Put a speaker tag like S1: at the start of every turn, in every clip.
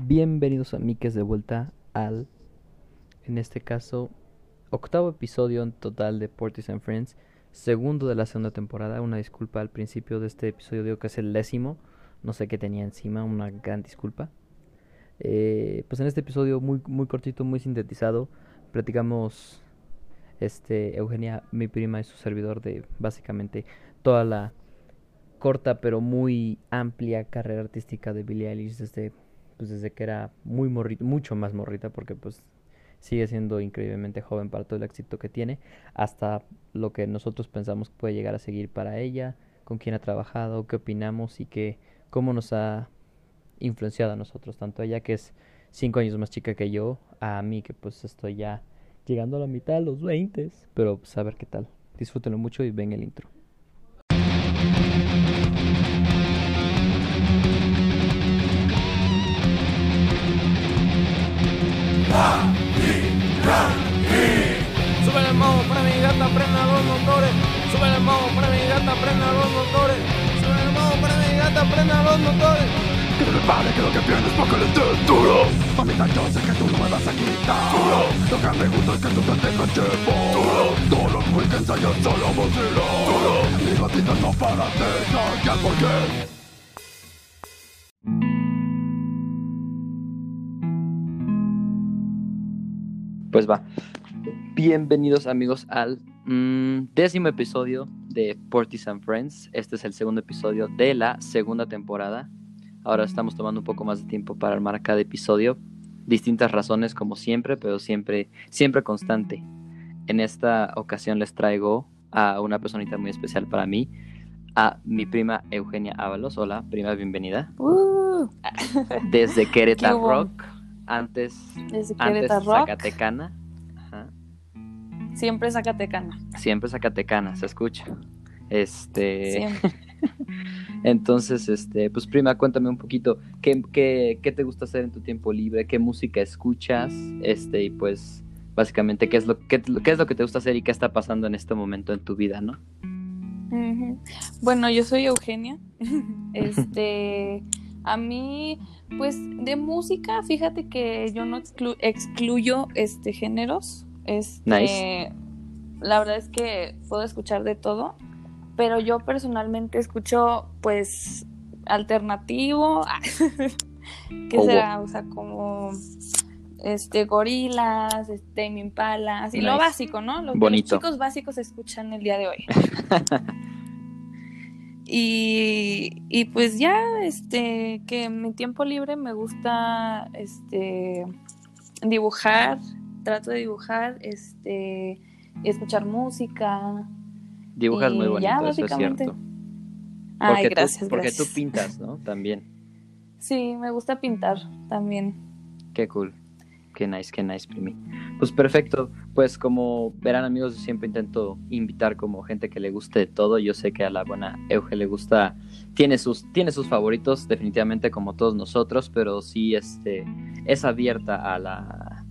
S1: Bienvenidos a Miques de vuelta al, en este caso, octavo episodio en total de Portis and Friends, segundo de la segunda temporada. Una disculpa al principio de este episodio, digo que es el décimo, no sé qué tenía encima, una gran disculpa. Eh, pues en este episodio muy, muy cortito, muy sintetizado, platicamos este, Eugenia, mi prima y su servidor de básicamente toda la corta pero muy amplia carrera artística de Billie Eilish desde pues desde que era muy morrita, mucho más morrita porque pues sigue siendo increíblemente joven para todo el éxito que tiene, hasta lo que nosotros pensamos que puede llegar a seguir para ella, con quién ha trabajado, qué opinamos y que cómo nos ha influenciado a nosotros, tanto ella que es cinco años más chica que yo, a mí que pues estoy ya llegando a la mitad de los 20, pero pues a ver qué tal. Disfrútenlo mucho y ven el intro.
S2: Sube el modo para mi gata, prenda los motores. Sube el modo para mi gata, prenda los motores. Sube el modo para mi gata, prenda los motores.
S3: Que no pare, que lo que tienes para que le des duro. Mamita, yo sé que tú no me vas a quitar. Duro. Lo que me gusta es que tú te tengas chepo. Duro. Todos los weekends yo solo vacilo. Duro. Mi gatita no para de porque
S1: Pues va. Bienvenidos amigos al mm, décimo episodio de Portis and Friends. Este es el segundo episodio de la segunda temporada. Ahora estamos tomando un poco más de tiempo para armar cada episodio. Distintas razones como siempre, pero siempre, siempre constante. En esta ocasión les traigo a una personita muy especial para mí, a mi prima Eugenia Ábalos. Hola, prima, bienvenida.
S4: Uh,
S1: Desde Querétaro. Rock, antes,
S4: desde
S1: antes Zacatecana. Ajá.
S4: siempre Zacatecana.
S1: Siempre Zacatecana, se escucha. Este.
S4: Siempre.
S1: Entonces, este, pues prima, cuéntame un poquito, ¿qué, qué, qué te gusta hacer en tu tiempo libre? ¿Qué música escuchas? Este, y pues, básicamente, ¿qué es lo, qué, qué es lo que te gusta hacer y qué está pasando en este momento en tu vida, no?
S4: Bueno, yo soy Eugenia. Este, a mí, pues de música, fíjate que yo no exclu- excluyo este géneros. Este,
S1: Nice.
S4: La verdad es que puedo escuchar de todo, pero yo personalmente escucho, pues, alternativo. ¿Qué
S1: Oh,
S4: será? O sea, como este gorilas, este Impala, así lo básico, ¿no? Lo que
S1: Bonito.
S4: los chicos básicos escuchan el día de hoy. Y, y pues ya, este, que en mi tiempo libre me gusta, este, dibujar, trato de dibujar, este, escuchar música.
S1: Dibujas muy bonito,
S4: ya,
S1: eso es cierto.
S4: Ay,
S1: Porque
S4: gracias,
S1: tú, porque
S4: gracias.
S1: tú pintas, ¿no? También.
S4: Sí, me gusta pintar también.
S1: Qué cool. Qué nice, qué nice, primi. Pues perfecto. Pues como verán amigos, yo siempre intento invitar como gente que le guste de todo. Yo sé que a la buena Euge le gusta, tiene sus, tiene sus favoritos, definitivamente como todos nosotros, pero sí este, es abierta a la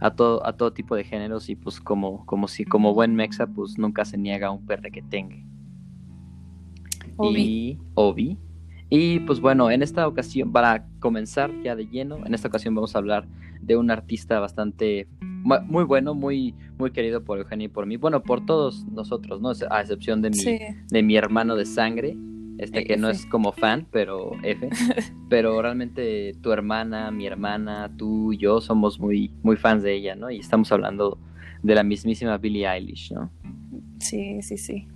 S1: a todo, a todo tipo de géneros y pues como, como si como buen mexa, pues nunca se niega a un perre que tenga.
S4: Obi.
S1: Y Obi. Y pues bueno, en esta ocasión, para comenzar ya de lleno, en esta ocasión vamos a hablar de un artista bastante mu- muy bueno, muy, muy querido por Eugenio y por mí. Bueno, por todos nosotros, ¿no? A excepción de mi,
S4: Sí,
S1: de mi hermano de sangre, este que no es como fan, pero F. pero realmente tu hermana, mi hermana, tú y yo somos muy, muy fans de ella, ¿no? Y estamos hablando de la mismísima Billie Eilish, ¿no?
S4: sí, sí, sí.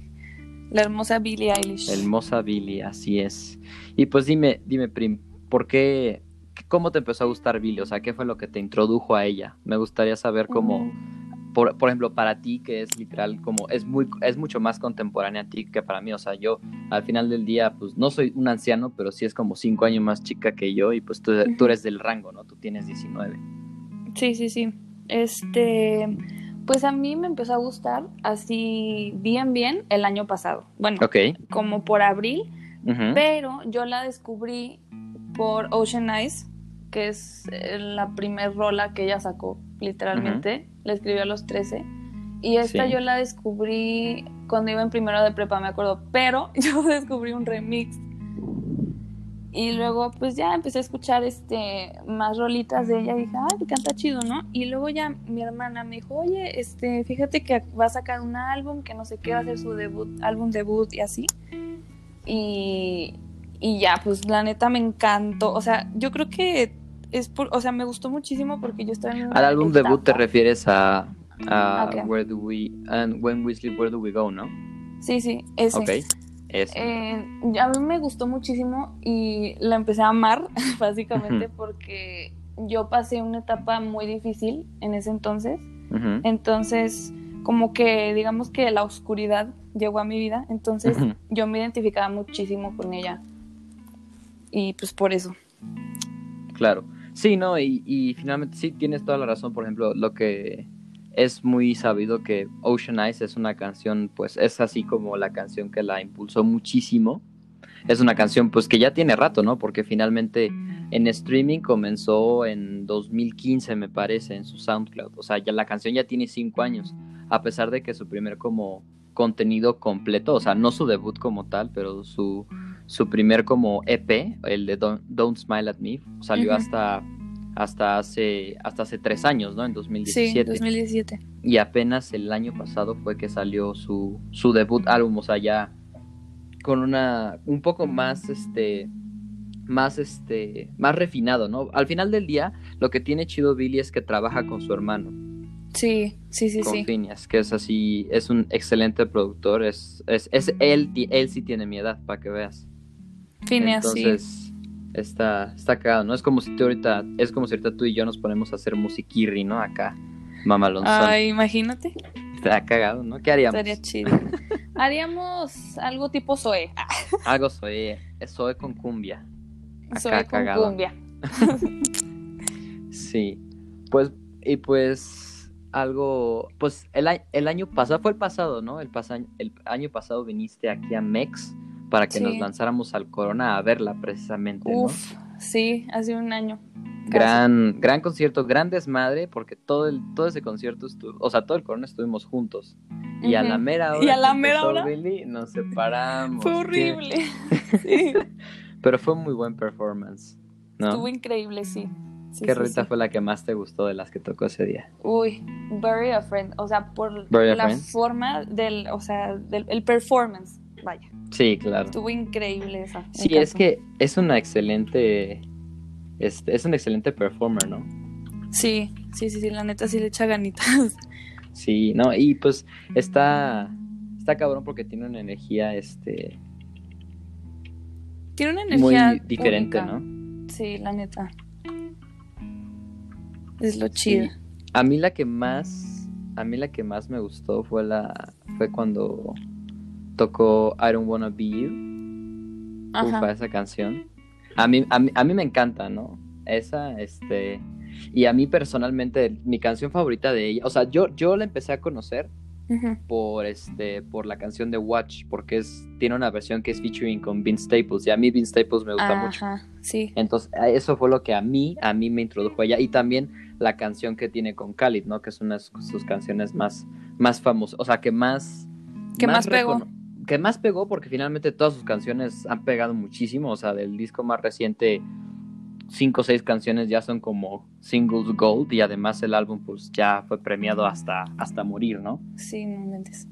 S4: La hermosa Billie Eilish.
S1: Hermosa Billie, así es. Y pues dime, dime, Prim, ¿por qué, cómo te empezó a gustar Billie? O sea, ¿qué fue lo que te introdujo a ella? Me gustaría saber cómo, por, por ejemplo, para ti, que es literal, como es muy, es mucho más contemporánea a ti que para mí. O sea, yo al final del día, pues no soy un anciano, pero sí es como cinco años más chica que yo y pues tú, tú eres del rango, ¿no? Tú tienes 19.
S4: Sí, sí, sí. Este, pues a mí me empezó a gustar así bien, bien el año pasado. Bueno, como por abril, pero yo la descubrí por Ocean Eyes, que es eh, la primer rola que ella sacó, literalmente. La escribió a los 13. Y esta
S1: Sí.
S4: yo la descubrí cuando iba en primero de prepa, me acuerdo. Pero yo descubrí un remix. Y luego pues ya empecé a escuchar este más rolitas de ella y dije, ay, canta chido, ¿no? Y luego ya mi hermana me dijo, oye, este, fíjate que va a sacar un álbum, que no sé qué, va a hacer su debut, álbum debut y así. Y, y ya, pues la neta me encantó. O sea, yo creo que es por, o sea, me gustó muchísimo porque yo estaba en
S1: Al álbum debut te refieres a, a
S4: Ok.
S1: Where Do We and When We Sleep Where Do We Go, ¿no?
S4: Sí, sí, ese.
S1: Ok. Eso.
S4: Eh, a mí me gustó muchísimo y la empecé a amar, básicamente, porque yo pasé una etapa muy difícil en ese entonces. Entonces, como que digamos que la oscuridad llegó a mi vida, entonces yo me identificaba muchísimo con ella. Y pues por eso.
S1: Claro. Sí, no, y, y finalmente sí tienes toda la razón. Por ejemplo, lo que es muy sabido que Ocean Eyes es una canción, pues es así como la canción que la impulsó muchísimo. Es una canción pues que ya tiene rato, ¿no? Porque finalmente en streaming comenzó en 2015, me parece, en su SoundCloud. O sea, ya la canción ya tiene cinco años, a pesar de que su primer como contenido completo, o sea, no su debut como tal, pero su, su primer como EP, el de Don't, Don't Smile at Me, salió hasta, hasta, hace, hasta hace tres años, ¿no? En
S4: Sí,
S1: 2017.
S4: 2017.
S1: Y apenas el año pasado fue que salió su, su debut álbum, o sea, ya con una un poco más este más este más refinado, ¿no? Al final del día, lo que tiene chido Billy es que trabaja con su hermano,
S4: Sí, sí, sí,
S1: con
S4: sí.
S1: Phineas, que es así, es un excelente productor, es, es, es él, él sí tiene mi edad, para que veas. Entonces, está, está cagado, ¿no? Es como si tú ahorita, es como si ahorita tú y yo nos ponemos a hacer musiquirri, ¿no? Acá, mamalonzón.
S4: Ay, imagínate.
S1: Está cagado, ¿no? ¿Qué haríamos?
S4: Estaría chido. Haríamos algo tipo Zoe.
S1: Algo soy, soy con cumbia. Acá
S4: Zoe con
S1: cagado.
S4: cumbia.
S1: Sí. Pues, y pues, algo, pues el, el año pasado, fue el pasado, ¿no? El, pasa- el año pasado viniste aquí a Mex para que
S4: Sí.
S1: nos lanzáramos al Corona a verla precisamente, ¿no?
S4: Uf, sí, hace un año.
S1: Gran, gran concierto, gran desmadre, porque todo el, todo ese concierto estuvo, o sea, todo el Corona estuvimos juntos. Y a la mera hora
S4: Y a la mera hora.
S1: Billy, nos separamos.
S4: Fue horrible. Sí,
S1: Pero fue muy buen performance, ¿no?
S4: estuvo increíble, sí. Sí,
S1: ¿Qué
S4: sí,
S1: rolita
S4: sí.
S1: fue la que más te gustó de las que tocó ese día?
S4: Uy, Bury a Friend. O sea, por
S1: Bury
S4: la forma del, o sea, del el performance. Vaya,
S1: Sí, claro.
S4: estuvo increíble esa.
S1: Sí, es que es una excelente. Este, es un excelente performer, ¿no?
S4: Sí, sí, sí, sí, la neta sí le echa ganitas.
S1: Sí, no, y pues está. Está cabrón porque tiene una energía, este.
S4: Tiene una
S1: Muy
S4: energía
S1: diferente,
S4: única.
S1: ¿no?
S4: Sí, la neta. Es lo chido.
S1: Sí. A mí la que más. A mí la que más me gustó fue la. Fue cuando tocó I Don't Wanna Be You.
S4: Ajá.
S1: Ufa, esa canción. A mí, a mí, a mí me encanta, ¿no? Esa, este. Y a mí personalmente, mi canción favorita de ella. O sea, yo, yo la empecé a conocer por este por la canción de Watch porque es tiene una versión que es featuring con Vince Staples y a mí Vince Staples me gusta mucho
S4: Ajá, sí.
S1: entonces eso fue lo que a mí a mí me introdujo a ella y también la canción que tiene con Khalid no que es una de sus canciones más más famosas o sea que más
S4: Que más pegó.
S1: Que más pegó porque finalmente todas sus canciones han pegado muchísimo o sea del disco más reciente cinco o seis canciones ya son como singles gold y además el álbum pues ya fue premiado hasta hasta morir no
S4: Sí, no mentes.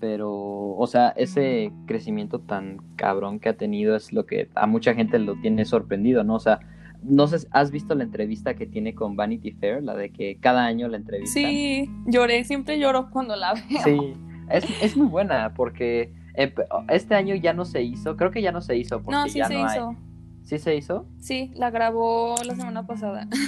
S1: pero, o sea, ese crecimiento tan cabrón que ha tenido es lo que a mucha gente lo tiene sorprendido, ¿no? O sea, no sé, ¿has visto la entrevista que tiene con Vanity Fair? La de que cada año la entrevistan.
S4: Sí, lloré, siempre lloro cuando la veo.
S1: Sí, es, es muy buena porque eh, este año ya no se hizo, creo que ya no se hizo porque
S4: No, sí
S1: ya
S4: se
S1: no hay.
S4: hizo.
S1: ¿Sí se hizo?
S4: Sí, la grabó la semana pasada.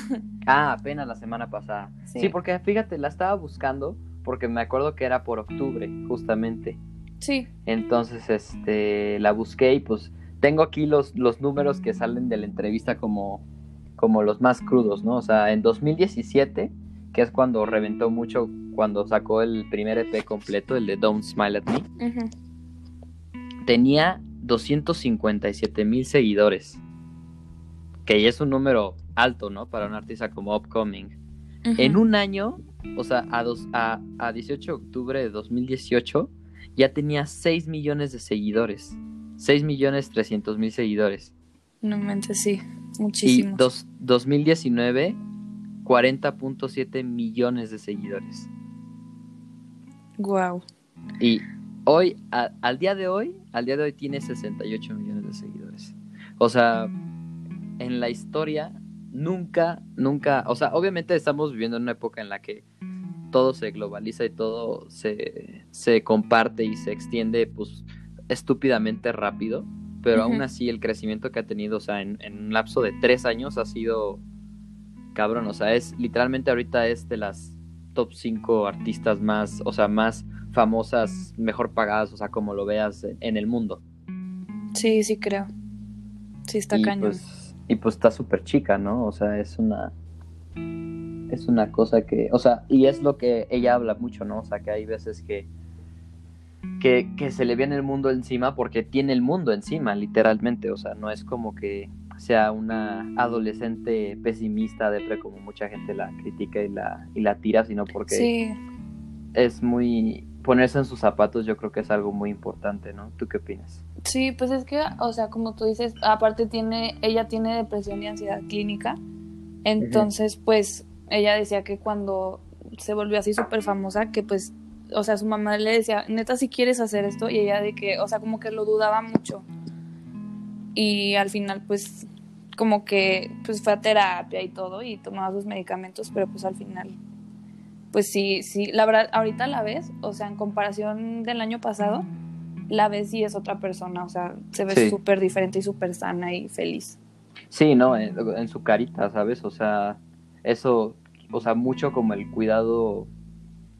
S1: Ah, apenas la semana pasada.
S4: Sí.
S1: sí, porque fíjate, la estaba buscando porque me acuerdo que era por octubre, justamente.
S4: Sí,
S1: Entonces, este, la busqué y pues tengo aquí los, los números que salen de la entrevista como, como los más crudos, ¿no? O sea, en 2017, que es cuando reventó mucho, cuando sacó el primer EP completo, el de Don't Smile at Me, tenía 257 mil seguidores. Que ya es un número alto, ¿no? Para un artista como Upcoming. En un año, o sea, a, dos, a, a 18 de octubre de 2018, ya tenía 6 millones de seguidores. 6 millones 300 mil seguidores.
S4: No mentes, sí,
S1: Y
S4: muchísimos.
S1: dos, 2019, 40.7 millones de seguidores.
S4: Wow.
S1: Y hoy, a- al día de hoy, al día de hoy tiene 68 millones de seguidores. O sea, en la historia, nunca, nunca, o sea, obviamente estamos viviendo en una época en la que todo se globaliza y todo se, se comparte y se extiende, pues, estúpidamente rápido. Pero aún así, el crecimiento que ha tenido, o sea, en, en un lapso de tres años ha sido cabrón. O sea, es literalmente ahorita es de las top 5 artistas más, o sea, más famosas, mejor pagadas, o sea, como lo veas en- el mundo.
S4: Sí, sí creo. Sí, está
S1: y,
S4: cañón.
S1: Pues, y pues está súper chica, ¿no? O sea, es una... Es una cosa que... O sea, y es lo que ella habla mucho, ¿no? O sea, que hay veces que... Que, que se le viene el mundo encima porque tiene el mundo encima, literalmente. O sea, no es como que sea una adolescente pesimista, depre, como mucha gente la critica y la, y la tira, sino porque
S4: Sí,
S1: es muy... Ponerse en sus zapatos yo creo que es algo muy importante, ¿no? ¿Tú qué opinas?
S4: sí, pues es que, o sea, como tú dices, aparte tiene, ella tiene depresión y ansiedad clínica. Entonces, pues, ella decía que cuando se volvió así súper famosa, que pues, o sea, su mamá le decía, neta, si quieres hacer esto, y ella de que, o sea, como que lo dudaba mucho. Y al final, pues, como que, pues fue a terapia y todo, y tomaba sus medicamentos, pero pues al final, pues sí, sí, la verdad, ahorita la ves, o sea, en comparación del año pasado, la ves y es otra persona, o sea, se ve
S1: Sí.
S4: súper diferente y súper sana y feliz.
S1: Sí, no, en, en su carita, ¿sabes? O sea, eso, o sea, mucho como el cuidado,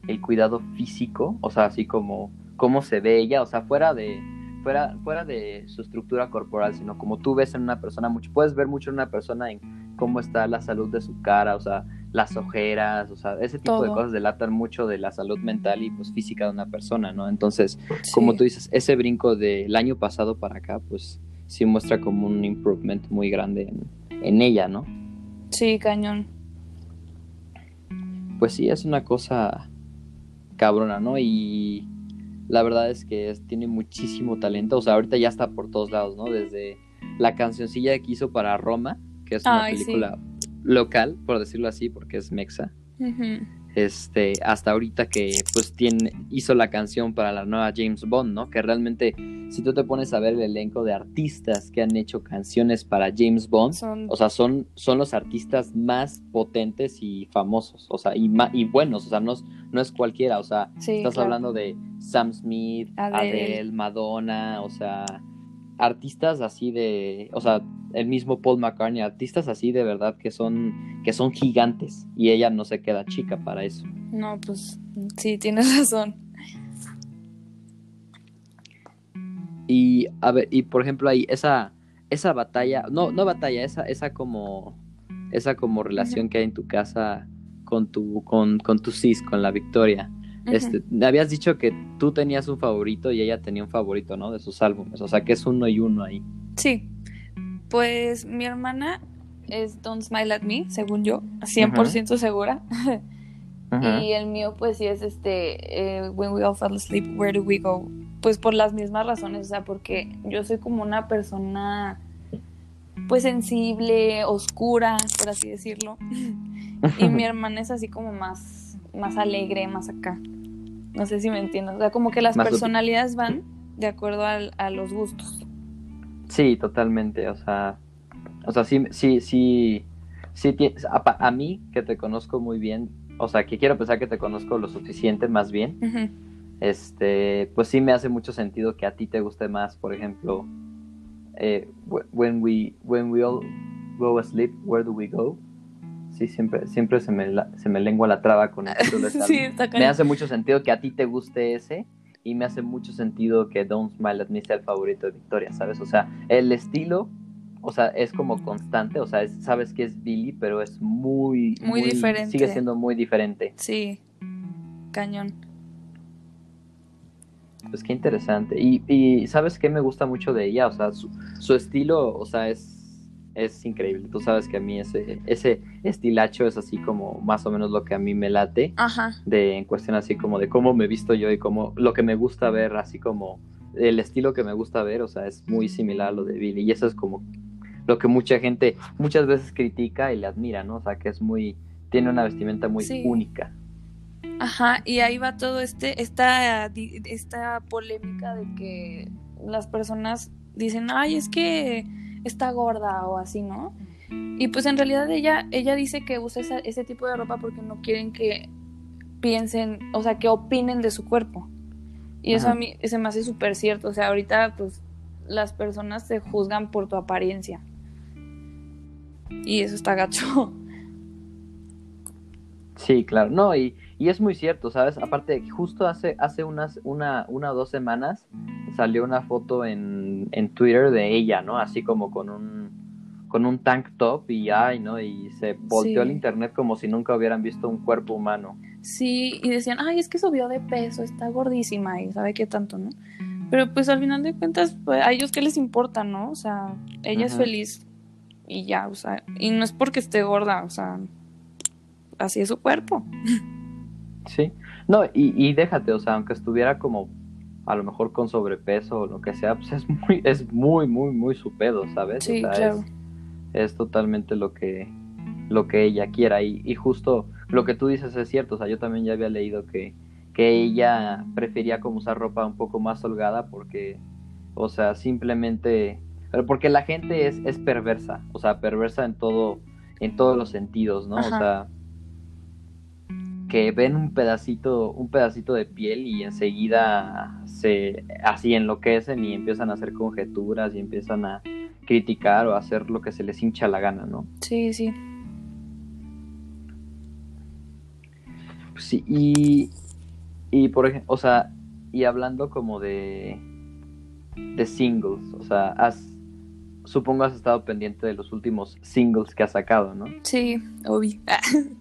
S1: el cuidado físico, o sea, así como cómo se ve ella, o sea, fuera de, fuera, fuera de su estructura corporal, sino como tú ves en una persona, mucho, puedes ver mucho en una persona en cómo está la salud de su cara, o sea, las ojeras, o sea, ese tipo de cosas delatan mucho de la salud mental y pues física de una persona, ¿no? Entonces, como tú dices, ese brinco del año pasado para acá, pues sí muestra como un improvement muy grande en, en ella, ¿no?
S4: Sí, cañón.
S1: Pues sí, es una cosa cabrona, ¿no? Y la verdad es que es- tiene muchísimo talento, o sea, ahorita ya está por todos lados, ¿no? Desde la cancioncilla que hizo para Roma, que es una
S4: Ay, sí.
S1: película local, por decirlo así, porque es mexa. Este, hasta ahorita que pues tiene, hizo la canción para la nueva James Bond, ¿no? Que realmente, si tú te pones a ver el elenco de artistas que han hecho canciones para James Bond,
S4: Son
S1: o sea, son, son los artistas más potentes y famosos, o sea, y, ma- y buenos, o sea, no es, no es cualquiera, o sea,
S4: Sí,
S1: estás
S4: claro.
S1: hablando de Sam Smith,
S4: Adele.
S1: Adele, Madonna, o sea, artistas así de, o sea, el mismo Paul McCartney, artistas así de verdad que son, que son gigantes, y ella no se queda chica para eso.
S4: No, pues sí, tienes razón.
S1: Y a ver, y por ejemplo ahí esa esa batalla, no no batalla, esa esa como esa como relación que hay en tu casa con tu con con tu sis, con la Victoria. Este, habías dicho que tú tenías un favorito y ella tenía un favorito, ¿no? De sus álbumes, o sea, que es uno y uno ahí.
S4: Sí. Pues mi hermana es Don't Smile at Me, según yo, 100% segura. Y el mío, pues sí es este, eh, When We All Fall Asleep, Where Do We Go? Pues por las mismas razones, o sea, porque yo soy como una persona, pues sensible, oscura, por así decirlo. Y mi hermana es así como más, más alegre, más acá. No sé si me entiendes. O sea, como que las
S1: Más
S4: personalidades van de acuerdo a los gustos.
S1: Sí, totalmente, o sea, o sea, sí, sí, sí, sí, a, a mí que te conozco muy bien, o sea, que quiero pensar que te conozco lo suficiente más bien, este, pues sí me hace mucho sentido que a ti te guste más, por ejemplo, eh, wh- when we, when we all go asleep, where do we go? Sí, siempre, siempre se me, la- se me lengua la traba con el título de
S4: Sí, está
S1: Me hace mucho sentido que a ti te guste ese y me hace mucho sentido que Don't Smile at Me sea el favorito de Victoria, ¿sabes? O sea, el estilo, o sea, es como constante, o sea, es- sabes que es Billy, pero es muy,
S4: Muy diferente.
S1: Sigue siendo muy diferente.
S4: Sí, cañón.
S1: Pues qué interesante. Y, y ¿sabes qué me gusta mucho de ella? O sea, su, su estilo, o sea, es, es increíble. Tú sabes que a mí ese, ese estilacho es así como más o menos lo que a mí me late.
S4: Ajá.
S1: de en cuestión así como de cómo me visto yo y cómo lo que me gusta ver así como el estilo que me gusta ver, o sea, es muy similar a lo de Billy. Y eso es como lo que mucha gente muchas veces critica y le admira, ¿no? O sea, que es muy, tiene una vestimenta muy
S4: Sí.
S1: única.
S4: Ajá, y ahí va todo este, esta, esta polémica de que las personas dicen, ay, es que está gorda o así, ¿no? Y pues en realidad ella, ella dice que usa esa- ese tipo de ropa porque no quieren que piensen, o sea, que opinen de su cuerpo. Y eso a mí se me hace súper cierto. O sea, ahorita pues las personas se juzgan por tu apariencia. Y eso está gacho.
S1: Sí, claro. No, y, y es muy cierto, ¿sabes? Aparte, justo hace, hace unas, una, una o dos semanas salió una foto en, en Twitter de ella, ¿no? Así como con un, con un tank top y ay, ¿no? Y se volteó
S4: Sí.
S1: el internet como si nunca hubieran visto un cuerpo humano.
S4: Sí, y decían, ay, es que subió de peso, está gordísima y sabe qué tanto, ¿no? Pero pues al final de cuentas, pues, a ellos qué les importa, ¿no? O sea, ella es feliz y ya, o sea, y no es porque esté gorda, o sea, así es su cuerpo.
S1: Sí. No, y, y déjate, o sea, aunque estuviera como a lo mejor con sobrepeso o lo que sea, pues es muy, es muy, muy, muy su pedo, ¿sabes?
S4: Sí,
S1: o sea,
S4: claro.
S1: es, es totalmente lo que, lo que ella quiera. Y, y justo lo que tú dices es cierto, o sea, yo también ya había leído que, que ella prefería como usar ropa un poco más holgada porque, o sea, simplemente, pero porque la gente es, es perversa, o sea, perversa en todo, en todos los sentidos, ¿no? O
S4: Ajá.
S1: sea, que ven un pedacito, un pedacito de piel y enseguida se así enloquecen y empiezan a hacer conjeturas y empiezan a criticar o a hacer lo que se les hincha la gana, ¿no?
S4: Sí, sí.
S1: Sí, y, y por ejemplo, o sea, y hablando como de, de singles, o sea, has, supongo has estado pendiente de los últimos singles que ha sacado, ¿no?
S4: Sí, obvio.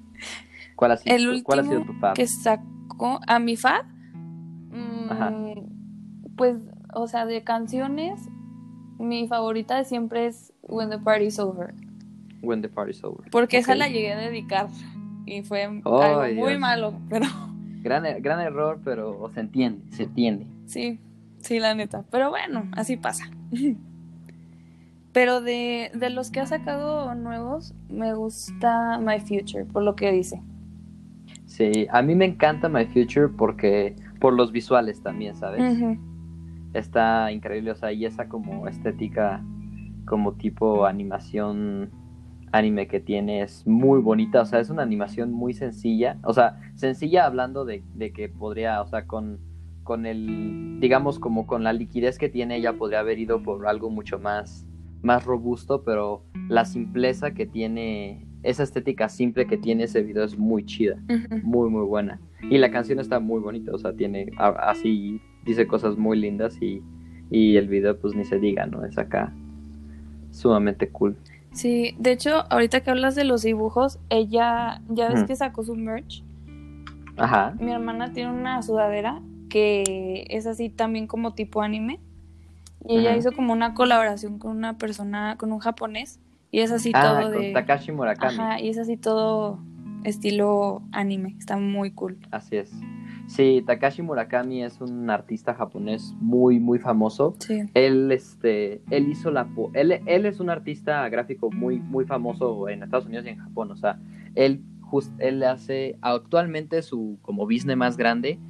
S1: ¿Cuál ha sido,
S4: El
S1: cuál ha sido
S4: último
S1: tu fab?
S4: que sacó a mi fab, mm,
S1: Ajá.
S4: pues, o sea, de canciones, mi favorita de siempre es When the Party's Over.
S1: When the party's over.
S4: Porque esa la llegué a dedicar y fue
S1: Ay,
S4: algo muy malo, pero
S1: Gran, er- gran error, pero se entiende, se entiende.
S4: sí, sí, la neta. Pero bueno, así pasa. Pero de, de los que ha sacado nuevos, me gusta My Future, por lo que dice.
S1: Sí, a mí me encanta My Future porque por los visuales también, ¿sabes? Está increíble, o sea, y esa como estética como tipo animación anime que tiene es muy bonita, o sea, es una animación muy sencilla, o sea, sencilla hablando de, de que podría, o sea, con, con el, digamos, como con la liquidez que tiene, ella podría haber ido por algo mucho más, más robusto, pero la simpleza que tiene, esa estética simple que tiene ese video es muy chida muy muy buena y la canción está muy bonita o sea tiene a- así dice cosas muy lindas y, y el video pues ni se diga no es acá sumamente cool
S4: Sí, de hecho, ahorita que hablas de los dibujos, ella, ya ves que sacó su merch.
S1: ajá
S4: Mi hermana tiene una sudadera que es así también como tipo anime. Y ella
S1: Ajá.
S4: hizo como una colaboración con una persona, con un japonés. Y es así
S1: ah
S4: todo
S1: con
S4: de.
S1: Takashi Murakami
S4: Ajá, y es así todo estilo anime. Está muy cool.
S1: así es sí Takashi Murakami es un artista japonés muy muy famoso
S4: Sí.
S1: él este él hizo la po- él, él es un artista gráfico muy muy famoso en Estados Unidos y en Japón o sea él just, él hace actualmente su como business más grande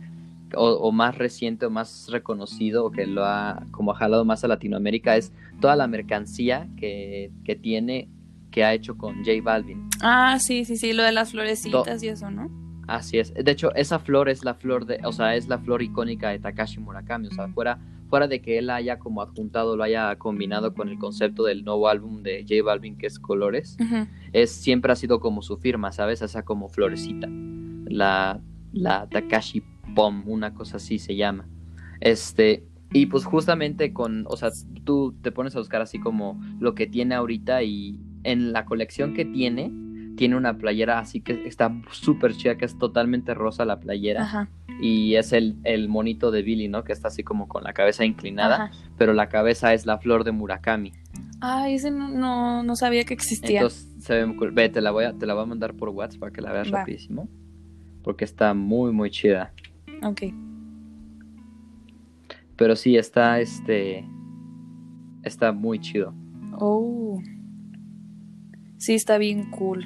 S1: o, o más reciente o más reconocido o que lo ha como ha jalado más a Latinoamérica es toda la mercancía que, que tiene que ha hecho con J Balvin
S4: Ah, sí, sí, sí, lo de las florecitas y eso, ¿no?
S1: Así es. De hecho, esa flor es la flor de, o sea, es la flor icónica de Takashi Murakami. O sea, fuera, fuera de que él haya como adjuntado, lo haya combinado con el concepto del nuevo álbum de J Balvin, que es Colores, es siempre ha sido como su firma, ¿sabes? Esa como florecita. La, la Takashi Pom, una cosa así se llama. Este, y pues justamente con, o sea, tú te pones a buscar así como lo que tiene ahorita y en la colección que tiene, tiene una playera así que está súper chida, que es totalmente rosa la playera.
S4: Ajá.
S1: Y es el, el monito de Billy, ¿no? Que está así como con la cabeza inclinada,
S4: Ajá.
S1: pero la cabeza es la flor de Murakami.
S4: Ah, ese no, no, no sabía que existía.
S1: Entonces se ve muy cool. Ve, te la voy a, te la voy a mandar por WhatsApp para que la veas
S4: Va.
S1: rapidísimo. Porque está muy, muy chida.
S4: Ok.
S1: Pero sí, está este. Está muy chido.
S4: Oh. Sí, está bien cool.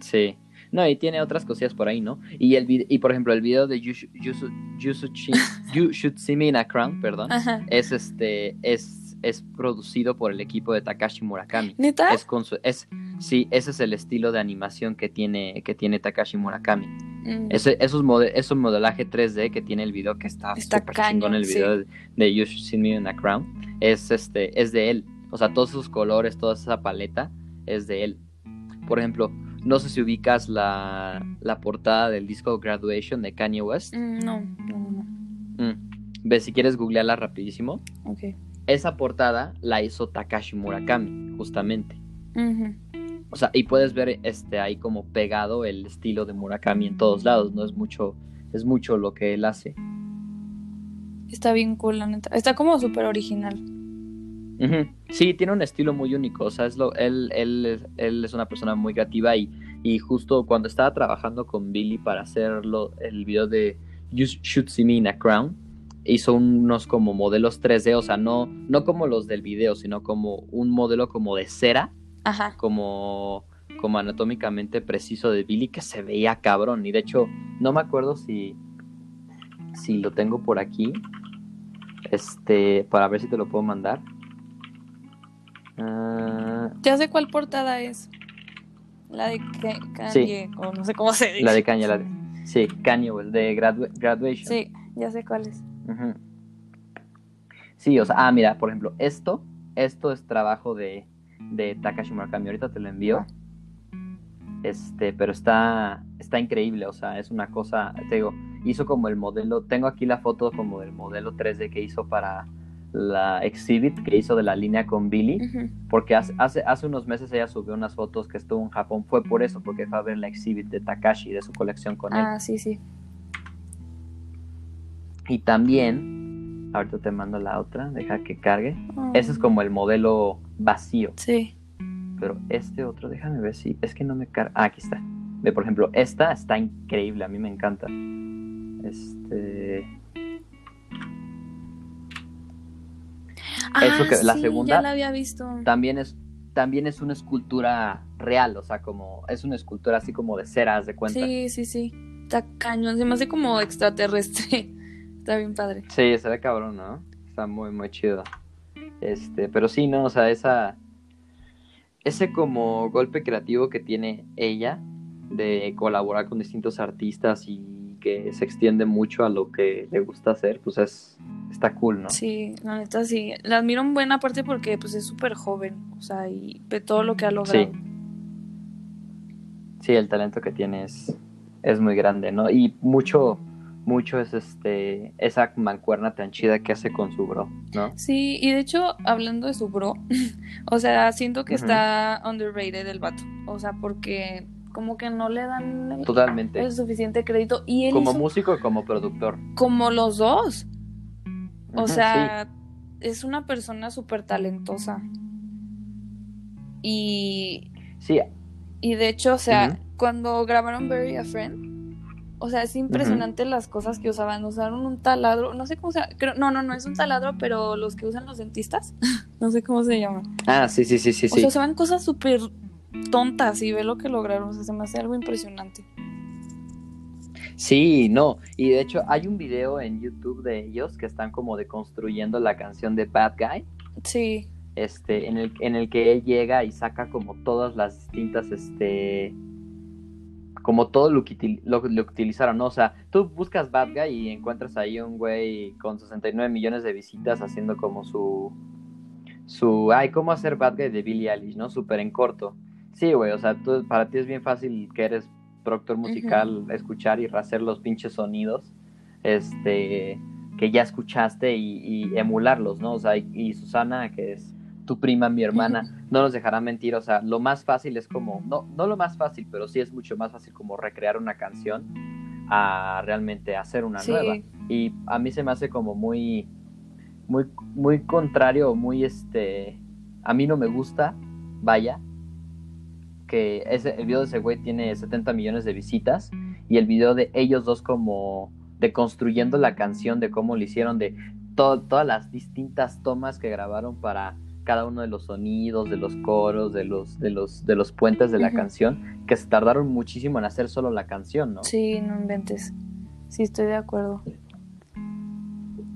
S1: Sí. No, y tiene otras cosillas por ahí, ¿no? Y el y por ejemplo, el video de You, Sh- You, Should- You Should Chi- You Should See Me in a Crown, perdón,
S4: Ajá.
S1: es este es, es producido por el equipo de Takashi Murakami.
S4: ¿Neta?
S1: Es con su, es sí, ese es el estilo de animación que tiene que tiene Takashi Murakami.
S4: Mm.
S1: Ese, esos mode, es un modelaje 3D que tiene el video que está
S4: Está
S1: súper chingón
S4: cañón,
S1: el
S4: sí.
S1: video de, de You Should See Me in a Crown. Es este es de él. O sea, todos esos colores, toda esa paleta es de él. Por ejemplo, no sé si ubicas la, la portada del disco Graduation de Kanye West.
S4: Mm, No, no, no, no.
S1: Mm. Ve, si quieres googlearla rapidísimo.
S4: Ok.
S1: Esa portada la hizo Takashi Murakami, justamente. O sea, y puedes ver este ahí como pegado el estilo de Murakami en todos lados, no es mucho, es mucho lo que él hace.
S4: Está bien cool, la neta. Está como súper original.
S1: Sí, tiene un estilo muy único, o sea, es lo, él, él, es- él es una persona muy creativa y, y justo cuando estaba trabajando con Billy para hacerlo, el video de You Should See Me in a Crown, hizo unos como modelos 3D, o sea, no, no como los del video, sino como un modelo como de cera,
S4: Ajá.
S1: como, como anatómicamente preciso de Billy que se veía cabrón. Y de hecho, no me acuerdo si, si lo tengo por aquí. Este, para ver si te lo puedo mandar. Ah,
S4: Ya sé cuál portada es. La de Ka- Kanye, o no sé cómo se dice.
S1: la de Kanye, la de, sí, Kanye de Gradu- Graduation.
S4: Sí, ya sé cuál es.
S1: Sí, o sea, ah, mira, por ejemplo, esto, esto es trabajo de, de Takashi Murakami. Ahorita te lo envío. Este, pero está, está increíble, o sea, es una cosa, te digo, hizo como el modelo, tengo aquí la foto como del modelo 3D que hizo para la Exhibit que hizo de la línea con Billy, porque hace, hace, hace unos meses ella subió unas fotos que estuvo en Japón, fue por eso, porque fue a ver la Exhibit de Takashi, de su colección con él.
S4: Ah, sí, sí.
S1: Y también, ahorita te mando la otra, deja que cargue.
S4: Ah,
S1: Ese es como el modelo vacío.
S4: Sí.
S1: Pero este otro, déjame ver si. Es que no me carga. Ah, aquí está. Ve, por ejemplo, esta está increíble, a mí me encanta. Este. Eso
S4: Ah,
S1: que- la
S4: sí,
S1: segunda-
S4: ya la había visto.
S1: También es. También es una escultura real, o sea, como. Es una escultura así como de cera, haz de cuenta.
S4: Sí, sí, sí. Está cañón. Se me hace como extraterrestre. Está bien padre.
S1: Sí, ve cabrón, ¿no? Está muy, muy chido. Este, pero sí, ¿no? O sea, esa. Ese como golpe creativo que tiene ella de colaborar con distintos artistas y que se extiende mucho a lo que le gusta hacer, pues es. Está cool, ¿no?
S4: Sí, la neta sí. La admiro en buena parte porque pues es súper joven. O sea, y ve todo lo que ha logrado.
S1: Sí. Sí, el talento que tiene es, es muy grande, ¿no? Y mucho, mucho es este, esa mancuerna tan chida que hace con su bro, ¿no?
S4: Sí, y de hecho, hablando de su bro, o sea, siento que está underrated el vato. O sea, porque como que no le dan el,
S1: Totalmente.
S4: el suficiente crédito. Y él
S1: Como
S4: hizo
S1: músico y como productor.
S4: como los dos. O sea, es una persona súper talentosa. Y,
S1: sí,
S4: y de hecho, o sea, cuando grabaron Bury a Friend, o sea, es impresionante las cosas que usaban. Usaron un taladro, no sé cómo se llama, creo, no, no, no es un taladro, pero los que usan los dentistas, no sé cómo se llaman.
S1: Ah, sí, sí, sí, sí,
S4: O
S1: sí.
S4: sea, usaban cosas súper tontas y ve lo que lograron, o sea, se me hace algo impresionante.
S1: Sí, no. Y de hecho hay un video en YouTube de ellos que están como deconstruyendo la canción de Bad Guy.
S4: Sí,
S1: Este, en el, en el que él llega y saca como todas las distintas, este, como todo lo que, lo, lo que utilizaron, ¿no? O sea, tú buscas Bad Guy y encuentras ahí un güey con 69 millones de visitas haciendo como su, su, ay, ¿cómo hacer Bad Guy de Billie Eilish, ¿no? Súper en corto. Sí, güey, o sea, tú, para ti es bien fácil que eres productor musical, escuchar y hacer los pinches sonidos, este, que ya escuchaste y, y emularlos, ¿no? O sea, y, y Susana, que es tu prima, mi hermana, no nos dejará mentir, o sea, lo más fácil es como, no, no lo más fácil, pero sí es mucho más fácil como recrear una canción a realmente hacer una
S4: Sí.
S1: nueva. Y a mí se me hace como muy, muy, muy contrario, muy este, a mí no me gusta, vaya, que ese, el video de ese güey tiene 70 millones de visitas y el video de ellos dos como, de construyendo la canción, de cómo lo hicieron, de to- todas las distintas tomas que grabaron para cada uno de los sonidos, de los coros, de los, de los, de los puentes de la canción, que se tardaron muchísimo en hacer solo la canción, ¿no?
S4: Sí, no inventes. Sí, estoy de acuerdo.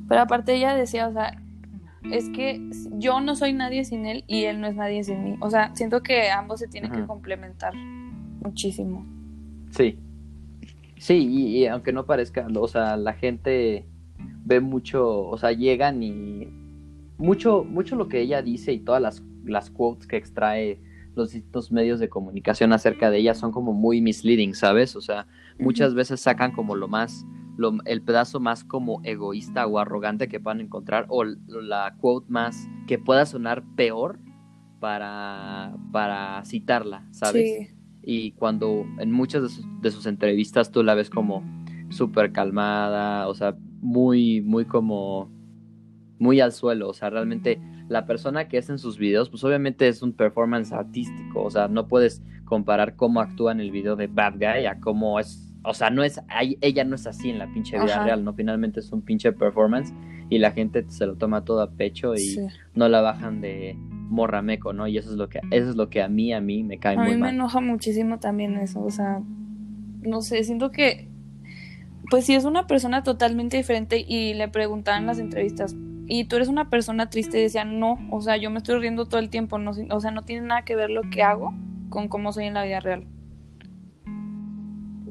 S4: Pero aparte ella decía, o sea, es que yo no soy nadie sin él y él no es nadie sin mí. O sea, siento que ambos se tienen que complementar muchísimo.
S1: Sí. Sí, y, y aunque no parezca, o sea, la gente ve mucho, o sea, llegan y mucho, mucho lo que ella dice y todas las, las quotes que extrae los distintos medios de comunicación acerca de ella son como muy misleading, ¿sabes? O sea, muchas veces sacan como lo más, lo- el pedazo más como egoísta o arrogante que puedan encontrar o la quote más que pueda sonar peor para, para citarla, ¿sabes?
S4: Sí,
S1: Y cuando en muchas de sus, de sus entrevistas tú la ves como súper calmada, o sea, muy, muy como, muy al suelo, o sea, realmente la persona que es en sus videos, pues obviamente es un performance artístico, o sea, no puedes comparar cómo actúa en el video de Bad Guy a cómo es, o sea, no es, ella no es así en la pinche vida
S4: Ajá.
S1: real, ¿no? Finalmente es un pinche performance y la gente se lo toma todo a pecho y
S4: sí.
S1: no la bajan de morrameco, ¿no? Y eso es lo que, eso es lo que a mí, a mí me cae
S4: A
S1: muy
S4: mí me
S1: mal.
S4: enoja muchísimo también eso, o sea, no sé, siento que, pues si es una persona totalmente diferente y le preguntaban en las entrevistas, y tú eres una persona triste, y decía, no, o sea, yo me estoy riendo todo el tiempo, no, o sea, no tiene nada que ver lo que hago con cómo soy en la vida real.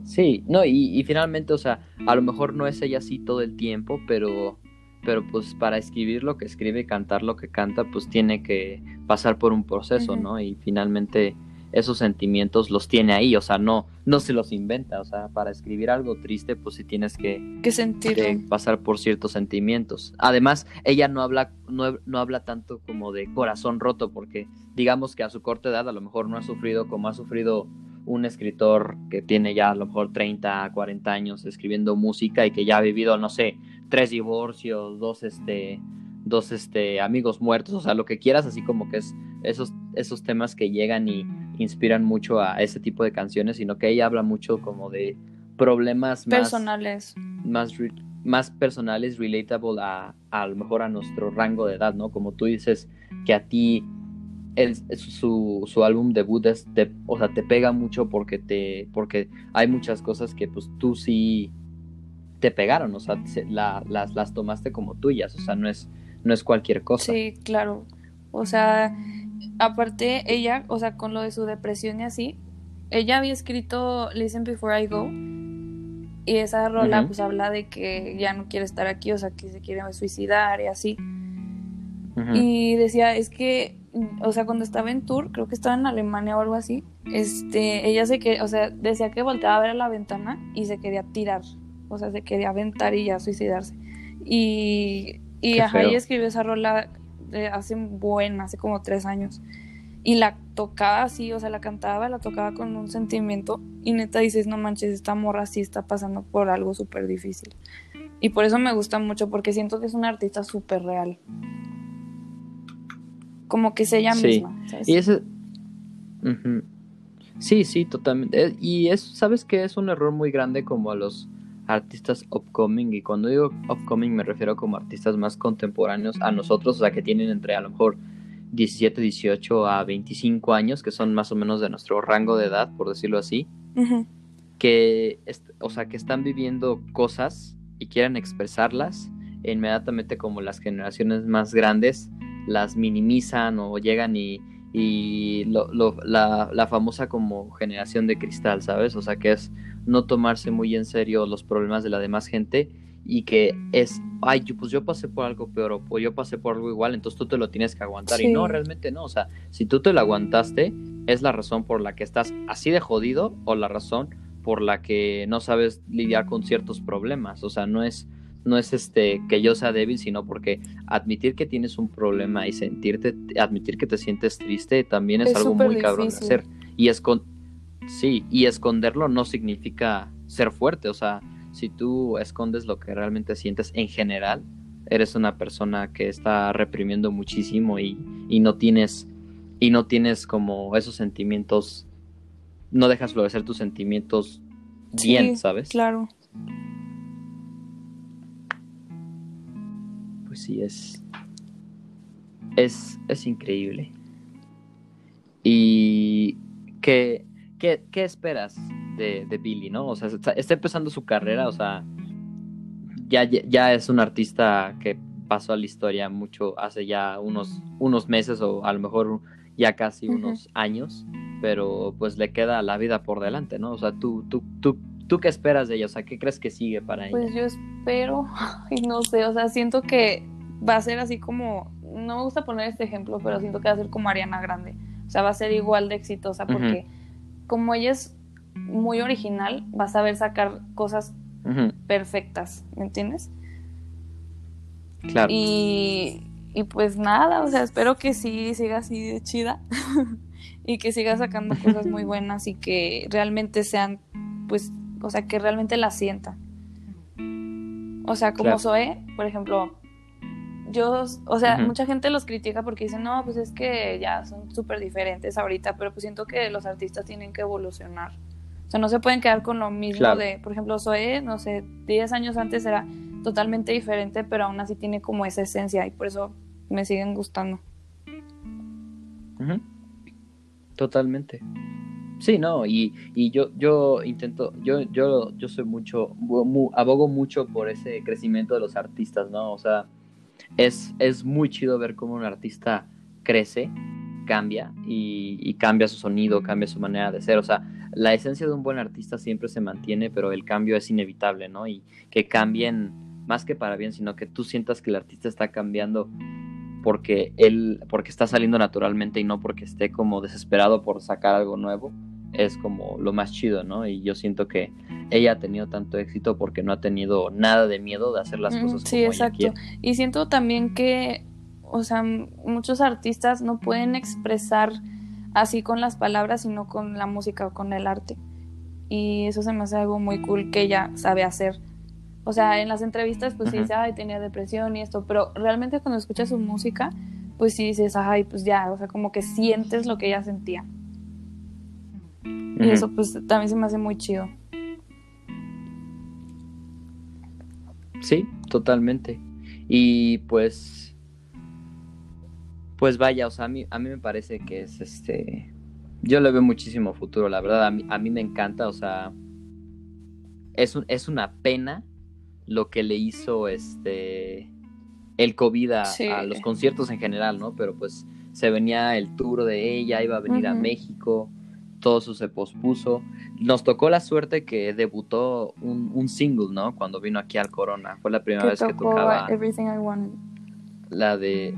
S1: Sí, no, y, y finalmente, o sea, a lo mejor no es ella así todo el tiempo, pero, pero pues para escribir lo que escribe y cantar lo que canta, pues tiene que pasar por un proceso. ¿no? Y finalmente esos sentimientos los tiene ahí, o sea, no, no se los inventa, o sea, para escribir algo triste, pues sí tienes que,
S4: Que
S1: pasar por ciertos sentimientos. Además, ella no habla, no, no habla tanto como de corazón roto, porque digamos que a su corta edad a lo mejor no ha sufrido como ha sufrido un escritor que tiene ya a lo mejor 30, 40 años escribiendo música y que ya ha vivido, no sé, tres divorcios, dos este dos este amigos muertos, o sea, lo que quieras, así como que es esos esos temas que llegan y inspiran mucho a ese tipo de canciones, sino que ella habla mucho como de problemas más
S4: Personales.
S1: más, re- más personales, relatable a, a lo mejor a nuestro rango de edad, ¿no? Como tú dices, que a ti el, su, su álbum debut es, te, o sea, te pega mucho porque te porque hay muchas cosas que pues tú sí te pegaron, o sea, se- la- las, las tomaste como tuyas, o sea, no es, no es cualquier cosa.
S4: Sí, claro. O sea, aparte ella, o sea, con lo de su depresión y así, ella había escrito Listen Before I Go y esa rola pues habla de que ya no quiere estar aquí, o sea, que se quiere suicidar y así. Y decía, es que, o sea, cuando estaba en tour, creo que estaba en Alemania o algo así, este, ella se que, o sea, decía que volteaba a ver a la ventana y se quería tirar, o sea, se quería aventar y ya suicidarse. Y, y ajá, ella escribió esa rola eh, hace buen, hace como tres años. Y la tocaba así, o sea, la cantaba, la tocaba con un sentimiento. Y neta dices, no manches, esta morra sí está pasando por algo súper difícil. Y por eso me gusta mucho, porque siento que es una artista súper real. Como que es ella
S1: Sí.
S4: misma. ¿sabes?
S1: Y ese. Sí, sí, totalmente. Eh, Y es, ¿sabes qué? Es un error muy grande como a los artistas upcoming. Y cuando digo upcoming me refiero como artistas más contemporáneos a nosotros, o sea, que tienen entre a lo mejor 17, 18 a 25 años, que son más o menos de nuestro rango de edad, por decirlo así. Que, o sea, que están viviendo cosas y quieren expresarlas, e inmediatamente como las generaciones más grandes las minimizan o llegan y, y lo- lo- la, la famosa como generación de cristal, ¿sabes? O sea, que es no tomarse muy en serio los problemas de la demás gente y que es, ay, yo, pues yo pasé por algo peor o pues yo pasé por algo igual, entonces tú te lo tienes que aguantar. Y no, realmente no, o sea, si tú te lo aguantaste, es la razón por la que estás así de jodido o la razón por la que no sabes lidiar con ciertos problemas. O sea, no es, no es este que yo sea débil, sino porque admitir que tienes un problema y sentirte, admitir que te sientes triste también es,
S4: Es
S1: algo muy cabrón de hacer. Y escon sí, y esconderlo no significa ser fuerte. O sea, si tú escondes lo que realmente sientes en general, eres una persona que está reprimiendo muchísimo y, y no tienes, y no tienes como esos sentimientos no dejas florecer tus sentimientos bien,
S4: Sí,
S1: ¿sabes?
S4: Claro.
S1: sí, es. Es, es increíble. ¿Y qué, qué, qué esperas de, de, Billy, no? O sea, está, está, empezando su carrera, o sea, ya, ya es un artista que pasó a la historia mucho hace ya unos, unos meses o a lo mejor ya casi unos uh -huh. años, pero pues le queda la vida por delante, ¿no? O sea, tú, tú, tú, ¿tú qué esperas de ella? O sea, ¿qué crees que sigue para ella?
S4: Pues yo espero, y no sé, o sea, siento que va a ser así como, no me gusta poner este ejemplo, pero siento que va a ser como Ariana Grande. O sea, va a ser igual de exitosa porque uh -huh. Como ella es muy original, va a saber sacar cosas uh -huh. perfectas, ¿me entiendes?
S1: Claro.
S4: Y, y, pues nada, o sea, espero que sí siga así de chida y que siga sacando cosas muy buenas y que realmente sean, pues, o sea, que realmente la sienta. O sea, como claro. Zoe, por ejemplo, yo, o sea, uh -huh. mucha gente los critica porque dicen, no, pues es que ya son súper diferentes ahorita, pero pues siento que los artistas tienen que evolucionar. O sea, no se pueden quedar con lo mismo claro. de, por ejemplo, Zoe, no sé, 10 años antes era totalmente diferente, pero aún así tiene como esa esencia y por eso me siguen gustando.
S1: Uh -huh. Totalmente. Sí, no, y, y yo, yo intento, yo, yo, yo soy mucho, mu, abogo mucho por ese crecimiento de los artistas, ¿no? O sea, es, es muy chido ver cómo un artista crece, cambia y, cambia su sonido, cambia su manera de ser. O sea, la esencia de un buen artista siempre se mantiene, pero el cambio es inevitable, ¿no? Y que cambien más que para bien, sino que tú sientas que el artista está cambiando porque él, porque está saliendo naturalmente y no porque esté como desesperado por sacar algo nuevo, es como lo más chido, ¿no? Y yo siento que ella ha tenido tanto éxito porque no ha tenido nada de miedo de hacer las
S4: Mm,
S1: cosas
S4: Sí,
S1: como
S4: exacto.
S1: ella quiere.
S4: Y siento también que, o sea, muchos artistas no pueden expresar así con las palabras, sino con la música o con el arte. Y eso se me hace algo muy cool que ella sabe hacer. O sea, en las entrevistas pues sí
S1: Ujú.
S4: dice, ay, tenía depresión y esto, pero realmente cuando escuchas su música, pues sí dices, ay, pues ya, o sea, como que sientes lo que ella sentía. Y eso pues también se me hace muy chido.
S1: Sí, totalmente. Y pues, pues vaya, o sea, a mí, a mí me parece que es este, yo le veo muchísimo futuro, la verdad, a mí, a mí me encanta, o sea, es, un, es una pena lo que le hizo este, el COVID a,
S4: Sí.
S1: a los conciertos en general, ¿no? Pero pues se venía el tour de ella, iba a venir a. México, todo eso se pospuso. Nos tocó la suerte que debutó un, un single, ¿no? Cuando vino aquí al Corona. Fue la primera
S4: Que
S1: vez que tocaba
S4: Everything I Wanted.
S1: la de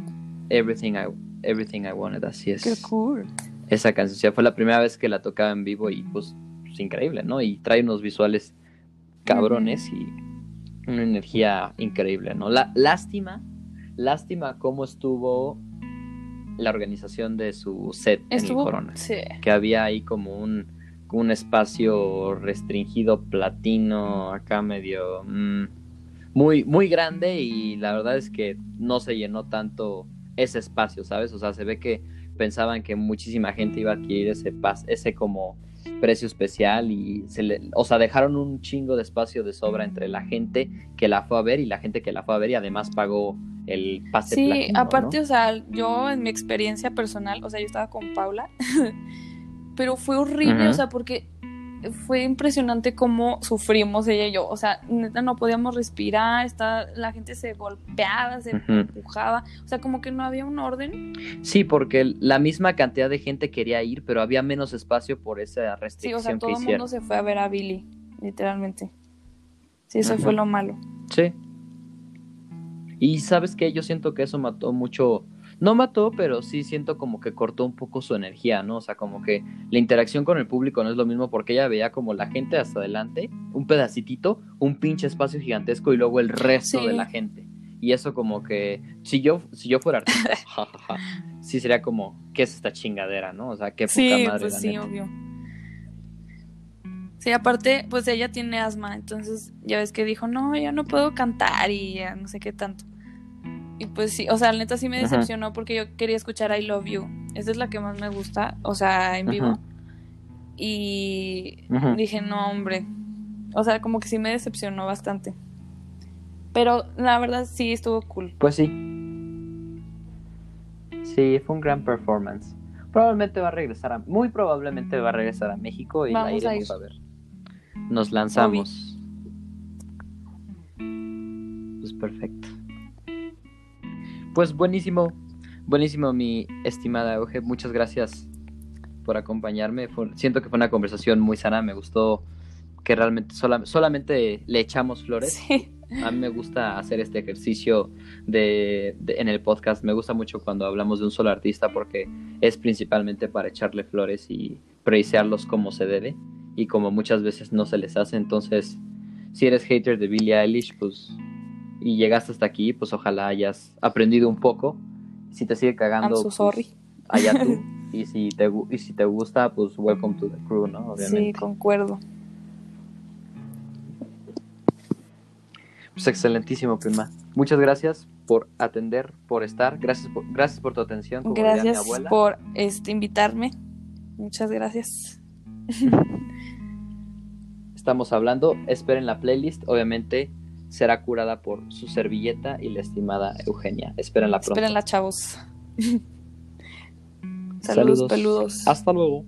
S1: Everything I, Everything I Wanted, así es.
S4: Qué cool.
S1: Esa canción, sí, fue la primera vez que la tocaba en vivo y pues, pues, increíble, ¿no? Y trae unos visuales cabrones y una energía increíble, ¿no? La, lástima, lástima cómo estuvo la organización de su set en el Corona.
S4: sí.
S1: Que había ahí como un, un espacio restringido platino, acá medio... mm, muy, muy grande y la verdad es que no se llenó tanto ese espacio, ¿sabes? O sea, se ve que pensaban que muchísima gente iba a adquirir ese pas ese como precio especial y se le, o sea, dejaron un chingo de espacio de sobra entre la gente que la fue a ver y la gente que la fue a ver y además pagó el pase
S4: Sí,
S1: platino,
S4: aparte,
S1: ¿no?
S4: o sea, yo en mi experiencia personal, o sea, yo estaba con Paula, pero fue horrible, o sea, porque fue impresionante cómo sufrimos ella y yo, o sea, neta no podíamos respirar, la gente se golpeaba, se empujaba, o sea, como que no había un orden.
S1: Sí, porque la misma cantidad de gente quería ir, pero había menos espacio por esa
S4: Sí, o
S1: restricción
S4: sea, todo el
S1: hicieron.
S4: mundo se fue a ver a Billy, literalmente. Sí, eso fue lo malo.
S1: Sí. Y sabes que yo siento que eso mató mucho, no mató, pero sí siento como que cortó un poco su energía, ¿no? O sea, como que la interacción con el público no es lo mismo porque ella veía como la gente hasta adelante, un pedacitito, un pinche espacio gigantesco y luego el resto
S4: Sí.
S1: de la gente. Y eso como que, si yo, si yo fuera artista, jajaja, sí sería como, ¿qué es esta chingadera, no? O sea, qué poca
S4: Sí,
S1: madre,
S4: pues
S1: la
S4: sí,
S1: neta.
S4: obvio. Sí, aparte, pues ella tiene asma, entonces ya ves que dijo, no, ya no puedo cantar y ya no sé qué tanto. Y pues sí, o sea, la neta sí me
S1: Ajá.
S4: decepcionó porque yo quería escuchar I Love You. Esa es la que más me gusta, o sea, en vivo.
S1: Ajá.
S4: Y
S1: Ajá.
S4: dije, no, hombre. O sea, como que sí me decepcionó bastante. Pero la verdad sí estuvo cool.
S1: Pues sí. Sí, fue un gran performance. Probablemente va a regresar a... Muy probablemente va a regresar a México y la
S4: Vamos a
S1: iremos
S4: ir.
S1: a, ver. Nos lanzamos. Pues perfecto. Pues buenísimo. Buenísimo, mi estimada Euge. Muchas gracias por acompañarme. Fue- siento que fue una conversación muy sana. Me gustó que realmente sola- solamente le echamos flores.
S4: Sí.
S1: A mí me gusta hacer este ejercicio de, de- en el podcast. Me gusta mucho cuando hablamos de un solo artista porque es principalmente para echarle flores y preciarlos como se debe y como muchas veces no se les hace. Entonces, si eres hater de Billie Eilish, pues y llegaste hasta aquí, pues ojalá hayas aprendido un poco. Si te sigue cagando,
S4: I'm so
S1: pues,
S4: sorry.
S1: allá tú. y si te y si te gusta, pues welcome to the crew, ¿no?
S4: Sí,
S1: Obviamente.
S4: concuerdo.
S1: Pues excelentísimo, prima. Muchas gracias por atender, por estar. Gracias por, gracias por tu atención. como mi
S4: Gracias
S1: abuela.
S4: por este invitarme. Muchas gracias.
S1: Estamos hablando. Esperen la playlist. Obviamente será curada por su servilleta y la estimada Eugenia. Espérenla pronto.
S4: Espérenla, chavos. Saludos, peludos.
S1: Hasta luego.